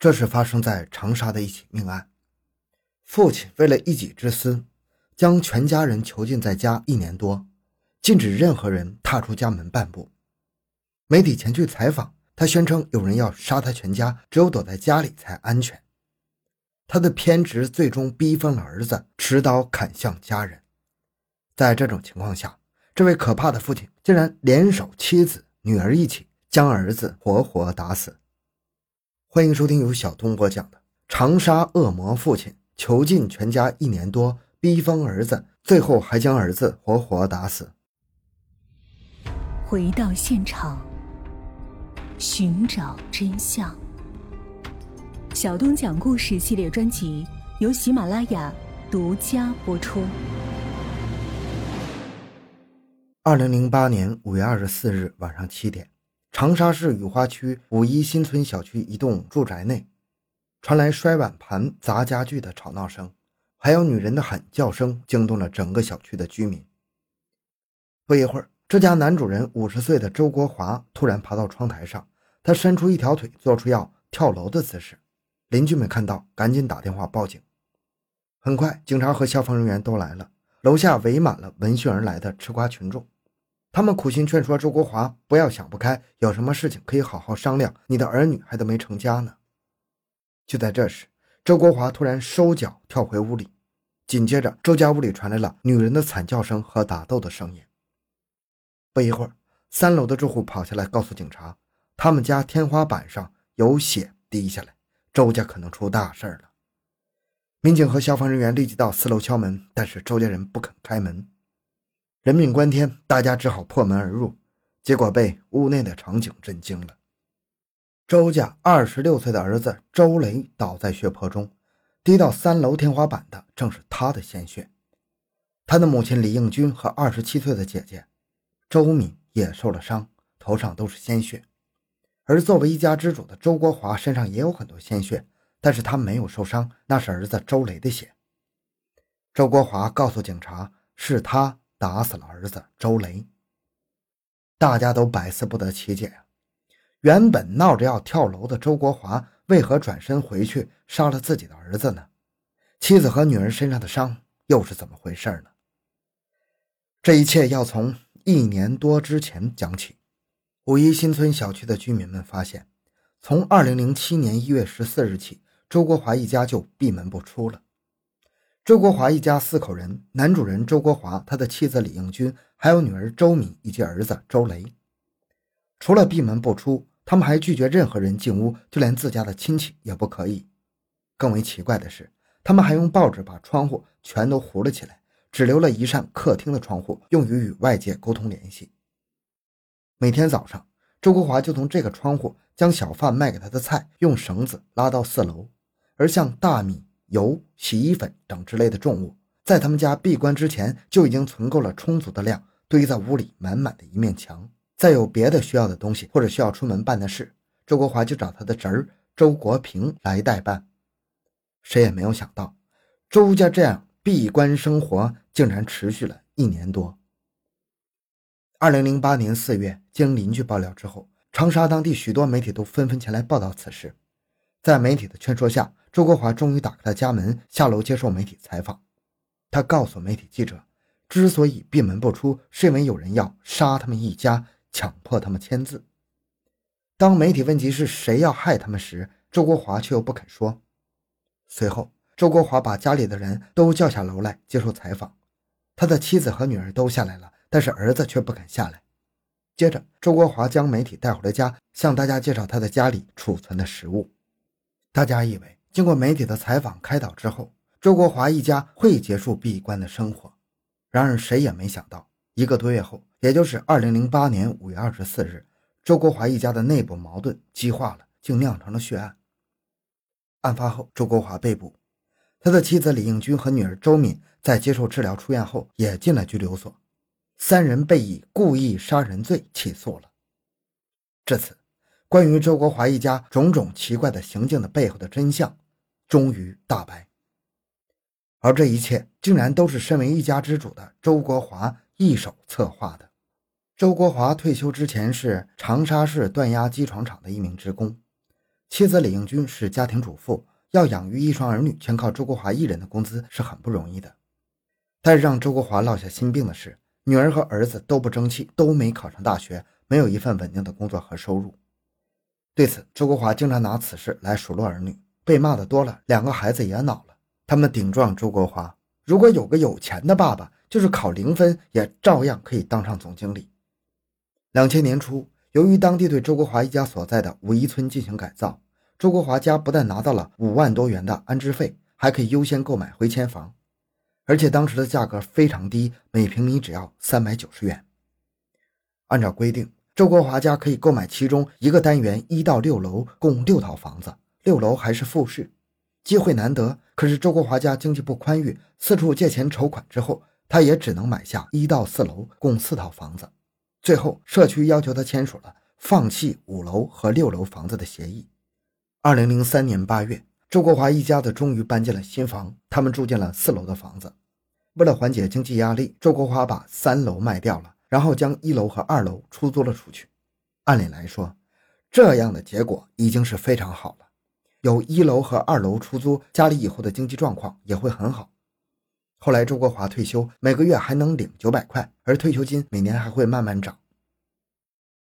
这是发生在长沙的一起命案。父亲为了一己之私，将全家人囚禁在家一年多，禁止任何人踏出家门半步。媒体前去采访，他宣称有人要杀他全家，只有躲在家里才安全。他的偏执最终逼疯了儿子，持刀砍向家人。在这种情况下，这位可怕的父亲竟然联手妻子、女儿一起将儿子活活打死。欢迎收听由小东播讲的《长沙恶魔父亲囚禁全家一年多，逼疯儿子，最后还将儿子活活打死》。回到现场，寻找真相。小东讲故事系列专辑由喜马拉雅独家播出。二零零八年五月二十四日晚上七点。长沙市雨花区五一新村小区一栋住宅内，传来摔碗盘、砸家具的吵闹声，还有女人的喊叫声，惊动了整个小区的居民。不一会儿，这家男主人五十岁的周国华突然爬到窗台上，他伸出一条腿，做出要跳楼的姿势。邻居们看到，赶紧打电话报警。很快，警察和消防人员都来了，楼下围满了闻讯而来的吃瓜群众。他们苦心劝说周国华不要想不开，有什么事情可以好好商量。你的儿女还都没成家呢。就在这时，周国华突然收脚跳回屋里，紧接着周家屋里传来了女人的惨叫声和打斗的声音。不一会儿，三楼的住户跑下来告诉警察，他们家天花板上有血滴下来，周家可能出大事了。民警和消防人员立即到四楼敲门，但是周家人不肯开门。人命关天，大家只好破门而入，结果被屋内的场景震惊了。周家二十六岁的儿子周雷倒在血泊中，滴到三楼天花板的正是他的鲜血。他的母亲李应军和二十七岁的姐姐周敏也受了伤，头上都是鲜血。而作为一家之主的周国华身上也有很多鲜血，但是他没有受伤，那是儿子周雷的血。周国华告诉警察，是他。打死了儿子周雷，大家都百思不得其解呀。原本闹着要跳楼的周国华，为何转身回去杀了自己的儿子呢？妻子和女儿身上的伤又是怎么回事呢？这一切要从一年多之前讲起。五一新村小区的居民们发现，从二零零七年一月十四日起，周国华一家就闭门不出了。周国华一家四口人，男主人周国华，他的妻子李应军，还有女儿周敏以及儿子周雷。除了闭门不出，他们还拒绝任何人进屋，就连自家的亲戚也不可以。更为奇怪的是，他们还用报纸把窗户全都糊了起来，只留了一扇客厅的窗户，用于与外界沟通联系。每天早上，周国华就从这个窗户将小贩卖给他的菜用绳子拉到四楼，而像大米。油、洗衣粉等之类的重物，在他们家闭关之前就已经存够了充足的量，堆在屋里满满的一面墙。再有别的需要的东西，或者需要出门办的事，周国华就找他的侄儿周国平来代办。谁也没有想到，周家这样闭关生活竟然持续了一年多。二零零八年四月，经邻居爆料之后，长沙当地许多媒体都纷纷前来报道此事。在媒体的劝说下，周国华终于打开了家门，下楼接受媒体采访。他告诉媒体记者，之所以闭门不出，是因为有人要杀他们一家，强迫他们签字。当媒体问及是谁要害他们时，周国华却又不肯说。随后，周国华把家里的人都叫下楼来接受采访，他的妻子和女儿都下来了，但是儿子却不肯下来。接着，周国华将媒体带回了家，向大家介绍他的家里储存的食物。大家以为，经过媒体的采访开导之后，周国华一家会结束闭关的生活。然而，谁也没想到，一个多月后，也就是二零零八年五月二十四日，周国华一家的内部矛盾激化了，竟酿成了血案。案发后，周国华被捕，他的妻子李应军和女儿周敏在接受治疗出院后也进了拘留所，三人被以故意杀人罪起诉了。至此。关于周国华一家种种奇怪的行径的背后的真相，终于大白。而这一切竟然都是身为一家之主的周国华一手策划的。周国华退休之前是长沙市锻压机床厂的一名职工，妻子李应军是家庭主妇，要养育一双儿女，全靠周国华一人的工资是很不容易的。但是让周国华落下心病的是，女儿和儿子都不争气，都没考上大学，没有一份稳定的工作和收入。对此，周国华经常拿此事来数落儿女，被骂的多了，两个孩子也恼了。他们顶撞周国华：“如果有个有钱的爸爸，就是考零分也照样可以当上总经理。”两千年初，由于当地对周国华一家所在的五一村进行改造，周国华家不但拿到了五万多元的安置费，还可以优先购买回迁房，而且当时的价格非常低，每平米只要三百九十元。按照规定。周国华家可以购买其中一个单元一到六楼共六套房子，六楼还是复式，机会难得。可是周国华家经济不宽裕，四处借钱筹款之后，他也只能买下一到四楼共四套房子。最后，社区要求他签署了放弃五楼和六楼房子的协议。二零零三年八月，周国华一家子终于搬进了新房，他们住进了四楼的房子。为了缓解经济压力，周国华把三楼卖掉了。然后将一楼和二楼出租了出去。按理来说，这样的结果已经是非常好了。有一楼和二楼出租，家里以后的经济状况也会很好。后来周国华退休，每个月还能领九百块，而退休金每年还会慢慢涨。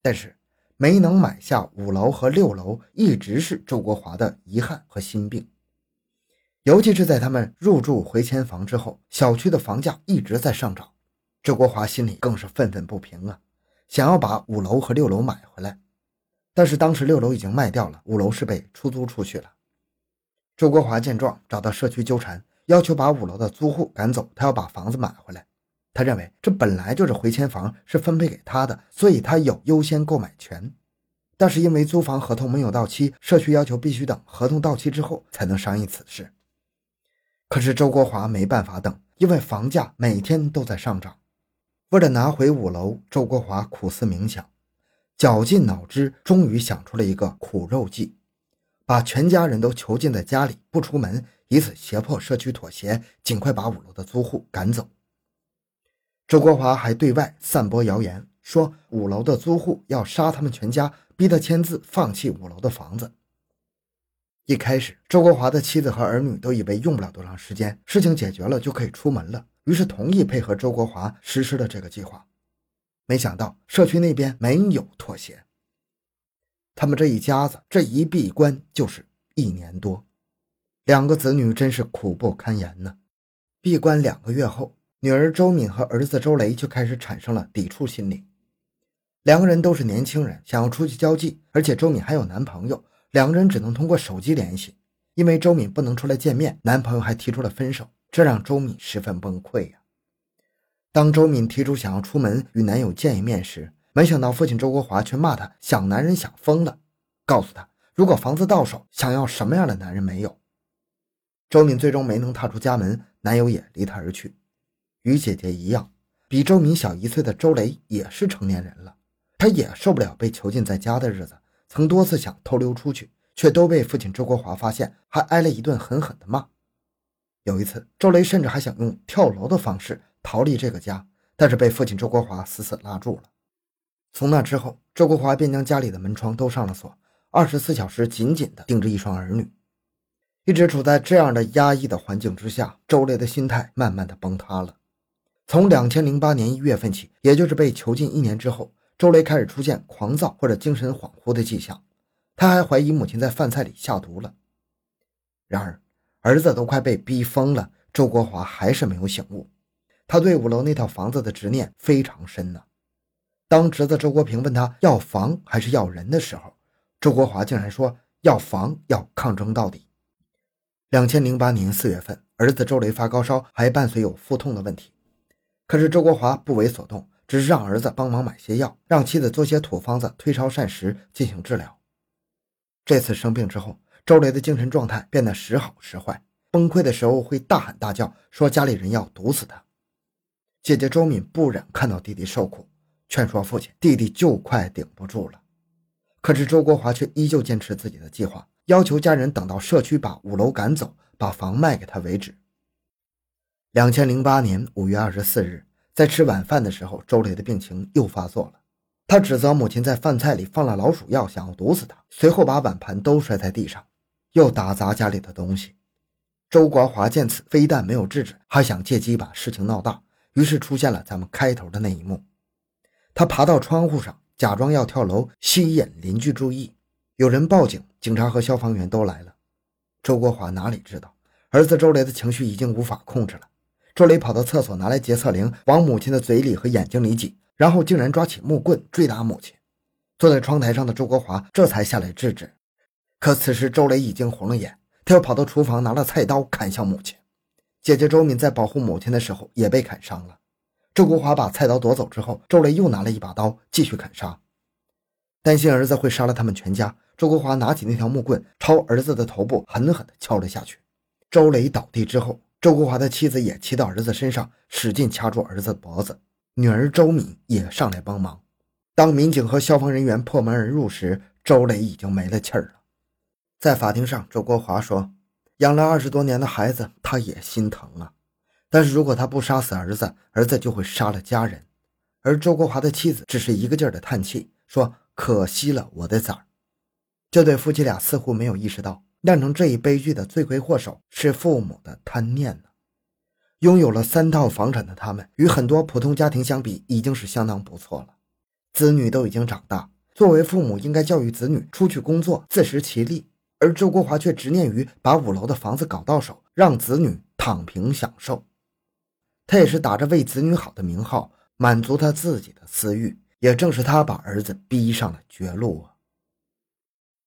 但是没能买下五楼和六楼，一直是周国华的遗憾和心病。尤其是在他们入住回迁房之后，小区的房价一直在上涨。周国华心里更是愤愤不平啊，想要把五楼和六楼买回来，但是当时六楼已经卖掉了，五楼是被出租出去了。周国华见状，找到社区纠缠，要求把五楼的租户赶走，他要把房子买回来。他认为这本来就是回迁房，是分配给他的，所以他有优先购买权。但是因为租房合同没有到期，社区要求必须等合同到期之后才能商议此事。可是周国华没办法等，因为房价每天都在上涨。为了拿回五楼，周国华苦思冥想，绞尽脑汁，终于想出了一个苦肉计，把全家人都囚禁在家里不出门，以此胁迫社区妥协，尽快把五楼的租户赶走。周国华还对外散播谣言，说五楼的租户要杀他们全家，逼他签字放弃五楼的房子。一开始，周国华的妻子和儿女都以为用不了多长时间，事情解决了就可以出门了。于是同意配合周国华实施了这个计划，没想到社区那边没有妥协。他们这一家子这一闭关就是一年多，两个子女真是苦不堪言呢。闭关两个月后，女儿周敏和儿子周雷就开始产生了抵触心理。两个人都是年轻人，想要出去交际，而且周敏还有男朋友，两个人只能通过手机联系，因为周敏不能出来见面，男朋友还提出了分手。这让周敏十分崩溃呀。当周敏提出想要出门与男友见一面时，没想到父亲周国华却骂她想男人想疯了，告诉她如果房子到手，想要什么样的男人没有。周敏最终没能踏出家门，男友也离她而去。与姐姐一样，比周敏小一岁的周雷也是成年人了，他也受不了被囚禁在家的日子，曾多次想偷溜出去，却都被父亲周国华发现，还挨了一顿狠狠的骂。有一次，周雷甚至还想用跳楼的方式逃离这个家，但是被父亲周国华死死拉住了。从那之后，周国华便将家里的门窗都上了锁，二十四小时紧紧地盯着一双儿女。一直处在这样的压抑的环境之下，周雷的心态慢慢的崩塌了。从两千零八年一月份起，也就是被囚禁一年之后，周雷开始出现狂躁或者精神恍惚的迹象，他还怀疑母亲在饭菜里下毒了。然而，儿子都快被逼疯了，周国华还是没有醒悟。他对五楼那套房子的执念非常深呢。当侄子周国平问他要房还是要人的时候，周国华竟然说要房，要抗争到底。两千零八年四月份，儿子周雷发高烧，还伴随有腹痛的问题。可是周国华不为所动，只是让儿子帮忙买些药，让妻子做些土方子退烧膳食进行治疗。这次生病之后。周雷的精神状态变得时好时坏，崩溃的时候会大喊大叫，说家里人要毒死他。姐姐周敏不忍看到弟弟受苦，劝说父亲，弟弟就快顶不住了。可是周国华却依旧坚持自己的计划，要求家人等到社区把五楼赶走，把房卖给他为止。两千零八年五月二十四日，在吃晚饭的时候，周雷的病情又发作了。他指责母亲在饭菜里放了老鼠药，想要毒死他，随后把碗盘都摔在地上，又打砸家里的东西。周国华见此，非但没有制止，还想借机把事情闹大，于是出现了咱们开头的那一幕。他爬到窗户上，假装要跳楼，吸引邻居注意。有人报警，警察和消防员都来了。周国华哪里知道，儿子周雷的情绪已经无法控制了。周雷跑到厕所，拿来洁厕灵，往母亲的嘴里和眼睛里挤，然后竟然抓起木棍追打母亲。坐在窗台上的周国华这才下来制止。可此时周雷已经红了眼，他又跑到厨房，拿了菜刀砍向母亲。姐姐周敏在保护母亲的时候也被砍伤了。周国华把菜刀夺走之后，周雷又拿了一把刀继续砍杀。担心儿子会杀了他们全家，周国华拿起那条木棍朝儿子的头部狠狠地敲了下去。周雷倒地之后。周国华的妻子也骑到儿子身上，使劲掐住儿子脖子。女儿周敏也上来帮忙。当民警和消防人员破门而入时，周雷已经没了气儿了。在法庭上，周国华说：“养了二十多年的孩子，他也心疼啊。但是如果他不杀死儿子，儿子就会杀了家人。”而周国华的妻子只是一个劲儿的叹气，说：“可惜了我的崽儿。”这对夫妻俩似乎没有意识到。酿成这一悲剧的罪魁祸首是父母的贪念呢。拥有了三套房产的他们，与很多普通家庭相比，已经是相当不错了。子女都已经长大，作为父母应该教育子女出去工作，自食其力。而周国华却执念于把五楼的房子搞到手，让子女躺平享受。他也是打着为子女好的名号，满足他自己的私欲。也正是他把儿子逼上了绝路啊。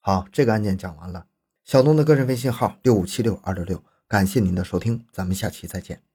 好，这个案件讲完了。小东的个人微信号六五七六二六六，感谢您的收听，咱们下期再见。